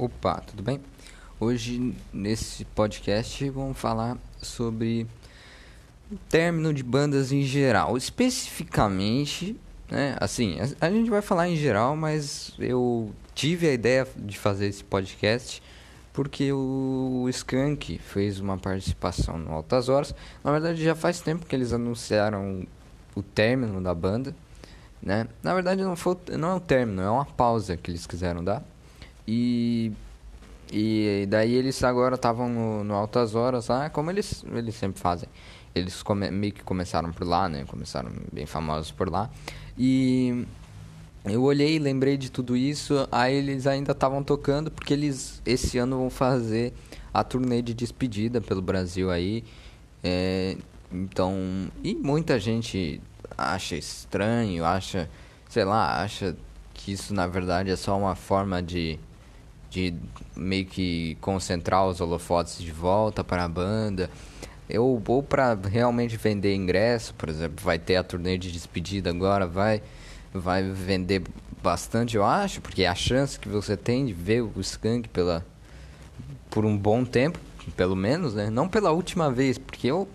Opa, tudo bem? Hoje nesse podcast vamos falar sobre o término de bandas em geral, especificamente, né? Assim, a, a gente vai falar em geral, mas eu tive a ideia de fazer esse podcast porque o Skank fez uma participação no Altas Horas. Na verdade, já faz tempo que eles anunciaram o término da banda, né? Na verdade, não foi, não é um término, é uma pausa que eles quiseram dar. E e daí eles agora estavam no, no, Altas Horas lá, como eles, eles sempre fazem. Eles come, meio que começaram por lá, né? Começaram bem famosos por lá. E eu olhei, lembrei de tudo isso. Aí eles ainda estavam tocando, porque eles esse ano vão fazer a turnê de despedida pelo Brasil aí. É, então, e muita gente acha estranho, acha, sei lá, acha que isso na verdade é só uma forma de de meio que concentrar os holofotes de volta para a banda. Eu ou para realmente vender ingresso, por exemplo, vai ter a turnê de despedida agora, vai vai vender bastante, eu acho, porque a chance que você tem de ver o Skank pela por um bom tempo, pelo menos, né? Não pela última vez, porque eu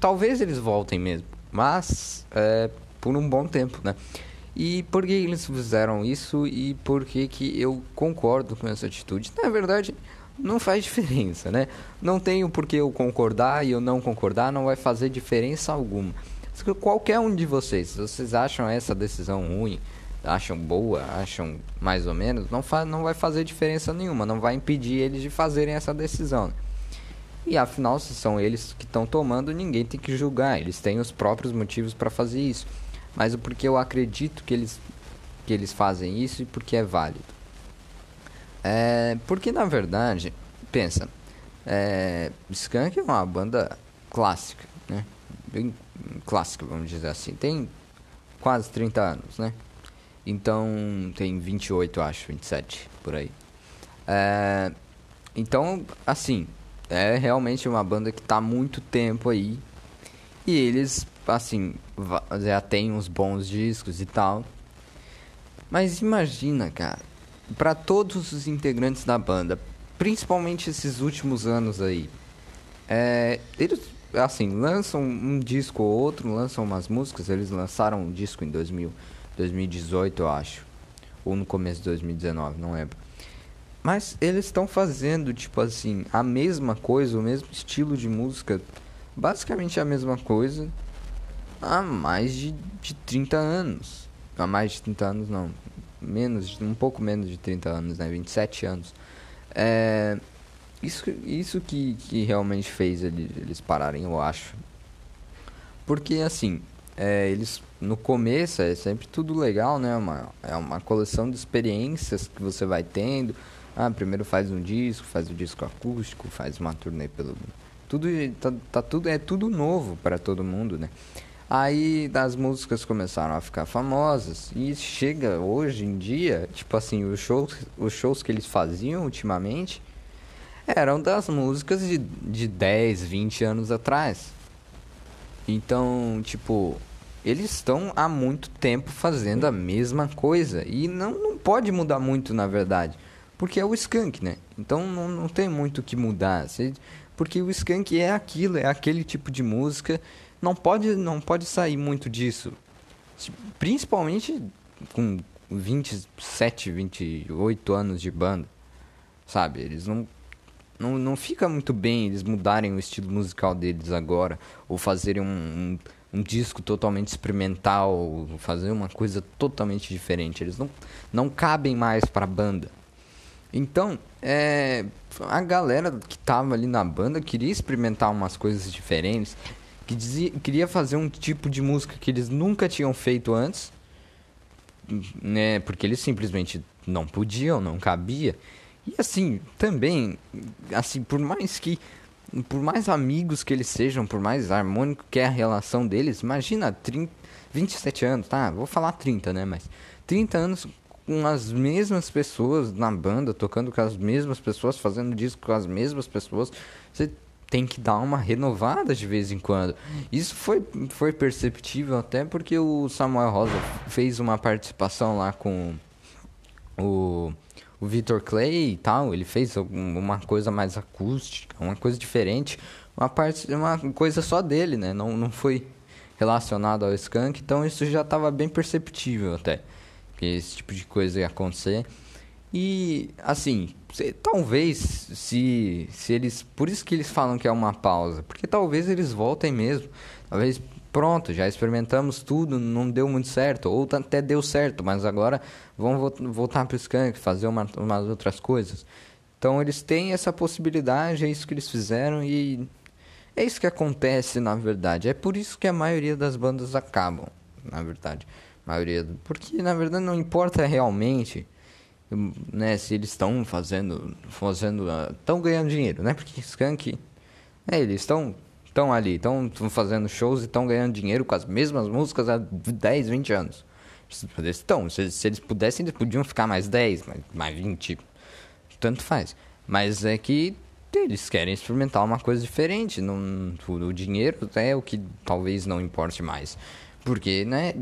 talvez eles voltem mesmo, mas é, por um bom tempo, né? E por que eles fizeram isso e por que, que eu concordo com essa atitude? Na verdade, não faz diferença, né? Não tenho por que eu concordar e eu não concordar, não vai fazer diferença alguma. Qualquer um de vocês, se vocês acham essa decisão ruim, acham boa, acham mais ou menos, não, faz, não vai fazer diferença nenhuma, não vai impedir eles de fazerem essa decisão. E afinal, se são eles que estão tomando, ninguém tem que julgar, eles têm os próprios motivos para fazer isso mas o porquê eu acredito que eles, que eles fazem isso e porque é válido. É, porque na verdade, pensa, é, Skank é uma banda clássica, né? Bem clássica, vamos dizer assim. Tem quase 30 anos, né? Então tem 28, acho, 27 por aí. É, então, assim, é realmente uma banda que está há muito tempo aí. E eles assim, já tem uns bons discos e tal. Mas imagina, cara, para todos os integrantes da banda, principalmente esses últimos anos aí, é, eles, assim, lançam um disco ou outro, lançam umas músicas, eles lançaram um disco em 2000, 2018, eu acho, ou no começo de 2019, não lembro. Mas eles estão fazendo, tipo assim, a mesma coisa, o mesmo estilo de música, basicamente a mesma coisa, há mais de, de 30 anos. Há mais de 30 anos, não. Menos, um pouco menos de 30 anos, né? 27 anos. É, isso isso que, que realmente fez eles, pararem, eu acho. Porque, assim, é, eles no começo é sempre tudo legal, né? Uma, é uma coleção de experiências que você vai tendo. Ah, primeiro faz um disco, faz o um disco acústico, faz uma turnê pelo tudo tá, tá tudo é tudo novo para todo mundo, né? Aí as músicas começaram a ficar famosas e chega hoje em dia, tipo assim, os shows, os shows que eles faziam ultimamente eram das músicas de, de 10, 20 anos atrás. Então, tipo, eles estão há muito tempo fazendo a mesma coisa e não, não pode mudar muito, na verdade, porque é o Skunk, né? Então não, não tem muito o que mudar, porque o Skunk é aquilo, é aquele tipo de música não pode, não pode sair muito disso. Principalmente com 27, 28 anos de banda. Sabe? Eles não não, não fica muito bem eles mudarem o estilo musical deles agora ou fazerem um, um, um disco totalmente experimental, fazer uma coisa totalmente diferente. Eles não, não cabem mais para a banda. Então, é, a galera que tava ali na banda queria experimentar umas coisas diferentes que dizia, queria fazer um tipo de música que eles nunca tinham feito antes, né? Porque eles simplesmente não podiam, não cabia. E assim, também, assim, por mais que por mais amigos que eles sejam, por mais harmônico que é a relação deles, imagina 30, 27 anos, tá? Vou falar 30, né, mas 30 anos com as mesmas pessoas na banda, tocando com as mesmas pessoas, fazendo disco com as mesmas pessoas. Você tem que dar uma renovada de vez em quando. Isso foi, foi perceptível até porque o Samuel Rosa fez uma participação lá com o, o Victor Clay e tal, ele fez uma coisa mais acústica, uma coisa diferente, uma parte, uma coisa só dele, né? Não, não foi relacionado ao Skunk, então isso já estava bem perceptível até que esse tipo de coisa ia acontecer. E assim, se, talvez se se eles, por isso que eles falam que é uma pausa, porque talvez eles voltem mesmo. Talvez pronto, já experimentamos tudo, não deu muito certo, ou até deu certo, mas agora vão voltar para o Skank, fazer uma, umas outras coisas. Então eles têm essa possibilidade, é isso que eles fizeram e é isso que acontece na verdade. É por isso que a maioria das bandas acabam, na verdade. A maioria, porque na verdade não importa realmente, né, se eles estão fazendo, fazendo, estão uh, ganhando dinheiro, né? Porque Skank, né, eles estão estão ali, estão fazendo shows e estão ganhando dinheiro com as mesmas músicas há 10, 20 anos. Estão, se, se eles pudessem, eles podiam ficar mais 10, mais, mais 20, tanto faz. Mas é que eles querem experimentar uma coisa diferente. Não, o dinheiro é o que talvez não importe mais. Porque, né?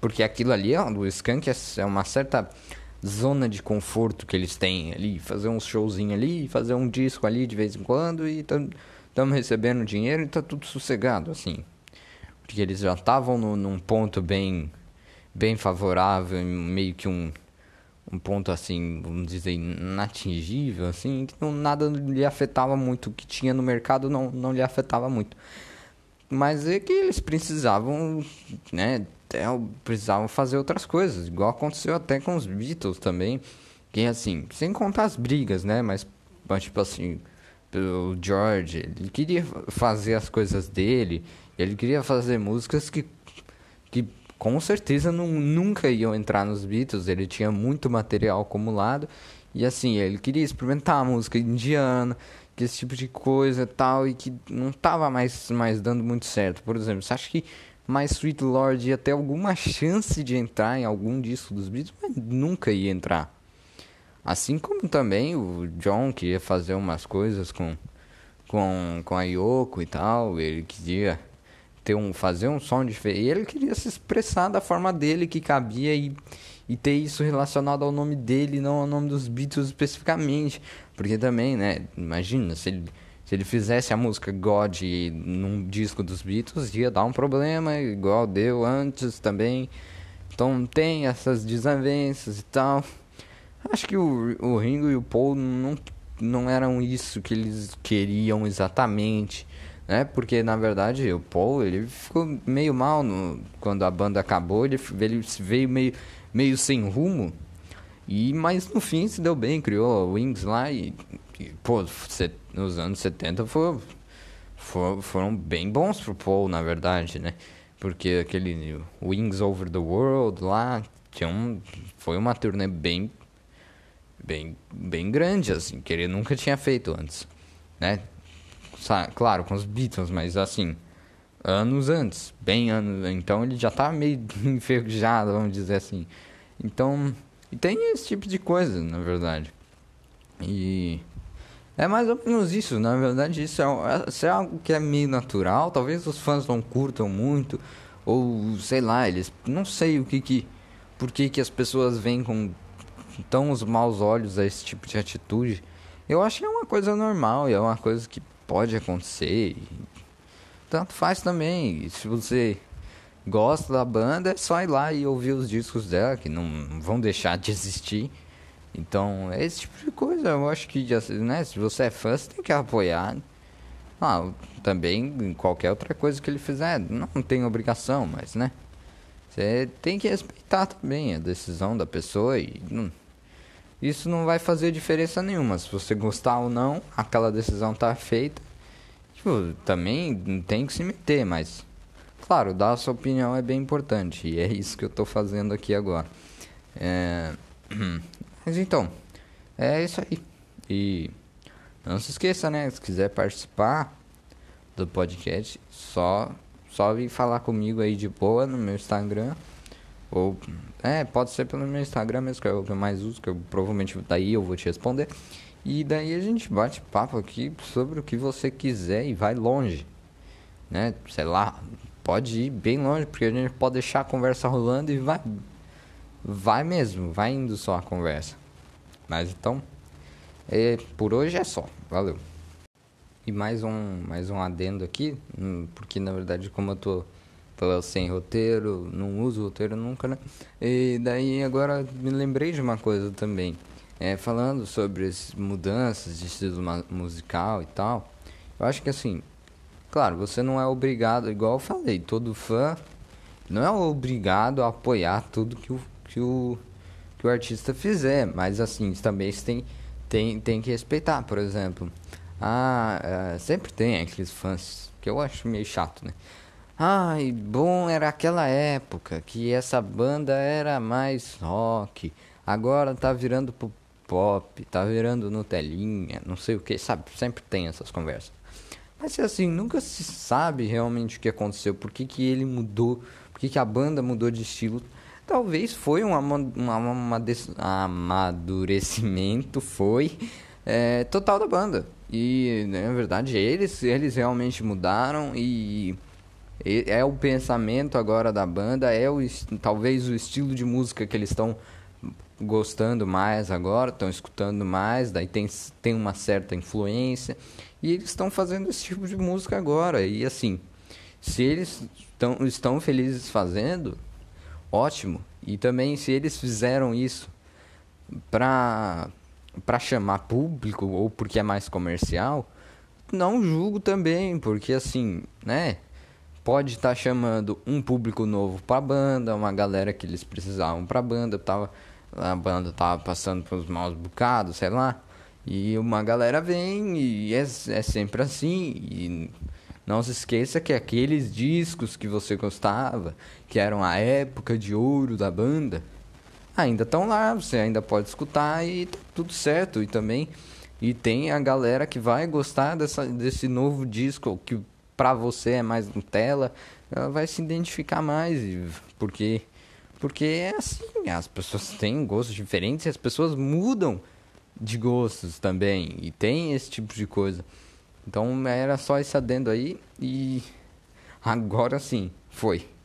Porque aquilo ali, ó, do Skank é uma certa zona de conforto que eles têm ali. Fazer um showzinho ali, fazer um disco ali de vez em quando e estamos recebendo dinheiro e tá tudo sossegado, assim. Porque eles já estavam num ponto bem, bem favorável, meio que um, um ponto assim, vamos dizer, inatingível, assim, que não, nada lhe afetava muito. O que tinha no mercado não, não lhe afetava muito. Mas é que eles precisavam, né, precisavam fazer outras coisas, igual aconteceu até com os Beatles também, que assim, sem contar as brigas, né, mas tipo assim, o George, ele queria fazer as coisas dele, ele queria fazer músicas que, que com certeza não, nunca iam entrar nos Beatles, ele tinha muito material acumulado, e assim, ele queria experimentar música indiana, que esse tipo de coisa tal, e que não tava mais, mais dando muito certo. Por exemplo, você acha que mais Sweet Lord ia ter alguma chance de entrar em algum disco dos Beatles? Mas nunca ia entrar. Assim como também o John queria fazer umas coisas com, com, com a Yoko e tal. Ele queria ter um, fazer um som diferente. Ele queria se expressar da forma dele que cabia e, e ter isso relacionado ao nome dele, não ao nome dos Beatles especificamente. Porque também, né? Imagina, se ele, se ele fizesse a música God num disco dos Beatles, ia dar um problema, igual deu antes também. Então tem essas desavenças e tal. Acho que o, o Ringo e o Paul não, não eram isso que eles queriam exatamente, né? Porque na verdade o Paul ele ficou meio mal no, quando a banda acabou, ele, ele veio meio, meio sem rumo. E mas no fim se deu bem, criou Wings lá e, e pô, nos anos 70 foi, foram bem bons pro Paul, na verdade, né? Porque aquele Wings Over the World lá tinha um, foi uma turnê bem bem, bem grande, assim, que ele nunca tinha feito antes, né? Claro, com os Beatles, mas assim, anos antes, bem anos, então ele já tá meio enferrujado, vamos dizer assim. Então, e tem esse tipo de coisa, na verdade. E é mais ou menos isso, na verdade, isso é, isso é algo que é meio natural, talvez os fãs não curtam muito, ou sei lá, eles não sei o que que por que que as pessoas vêm com tão os maus olhos a esse tipo de atitude, eu acho que é uma coisa normal e é uma coisa que pode acontecer. tanto faz também. Se você gosta da banda, é só ir lá e ouvir os discos dela, que não vão deixar de existir. Então, é esse tipo de coisa. Eu acho que, né, se você é fã, você tem que apoiar. Ah, também qualquer outra coisa que ele fizer. Não tem obrigação, mas, né? Você tem que respeitar também a decisão da pessoa e. Não, isso não vai fazer diferença nenhuma. Se você gostar ou não, aquela decisão tá feita. Tipo, também tem que se meter, mas claro, dar a sua opinião é bem importante e é isso que eu tô fazendo aqui agora. É... Mas então, é isso aí. E não se esqueça, né? Se quiser participar do podcast, só só vir falar comigo aí de boa no meu Instagram ou é, pode ser pelo meu Instagram mesmo, que é o que eu mais uso, que eu provavelmente daí eu vou te responder. E daí a gente bate papo aqui sobre o que você quiser e vai longe. Né? Sei lá, pode ir bem longe, porque a gente pode deixar a conversa rolando e vai vai mesmo, vai indo só a conversa. Mas então, é, por hoje é só. Valeu. E mais um, mais um adendo aqui, hum, porque na verdade como eu tô sem roteiro, não uso roteiro nunca, né? E daí agora me lembrei de uma coisa também. É, falando sobre as mudanças de estilo musical e tal, eu acho que assim, claro, você não é obrigado, igual eu falei, todo fã não é obrigado a apoiar tudo que o, que o, que o artista fizer, mas assim, também tem, tem, tem que respeitar, por exemplo. Ah, é, sempre tem aqueles fãs que eu acho meio chato, né? Ai, bom era aquela época que essa banda era mais rock. Agora tá virando pop, tá virando Nutelinha, não sei o que, sabe? Sempre tem essas conversas. Mas assim, nunca se sabe realmente o que aconteceu, por que, que ele mudou, por que, que a banda mudou de estilo. Talvez foi um, amadurecimento, foi é, total da banda. E na verdade eles, eles realmente mudaram e é o pensamento agora da banda, é o talvez o estilo de música que eles estão gostando mais agora, estão escutando mais, daí tem, tem uma certa influência e eles estão fazendo esse tipo de música agora. E assim, se eles tão, estão felizes fazendo, ótimo. E também se eles fizeram isso para para chamar público ou porque é mais comercial, não julgo também, porque assim, né? Pode estar tá chamando um público novo para banda, uma galera que eles precisavam para banda, tava a banda tava passando pelos maus bocados, sei lá. E uma galera vem e é, é sempre assim. E não se esqueça que aqueles discos que você gostava, que eram a época de ouro da banda, ainda estão lá, você ainda pode escutar e tá tudo certo. E também e tem a galera que vai gostar dessa, desse novo disco que para você é mais Nutella, ela vai se identificar mais, porque porque é assim, as pessoas têm gostos diferentes e as pessoas mudam de gostos também e tem esse tipo de coisa. Então era só esse adendo aí e agora sim, foi.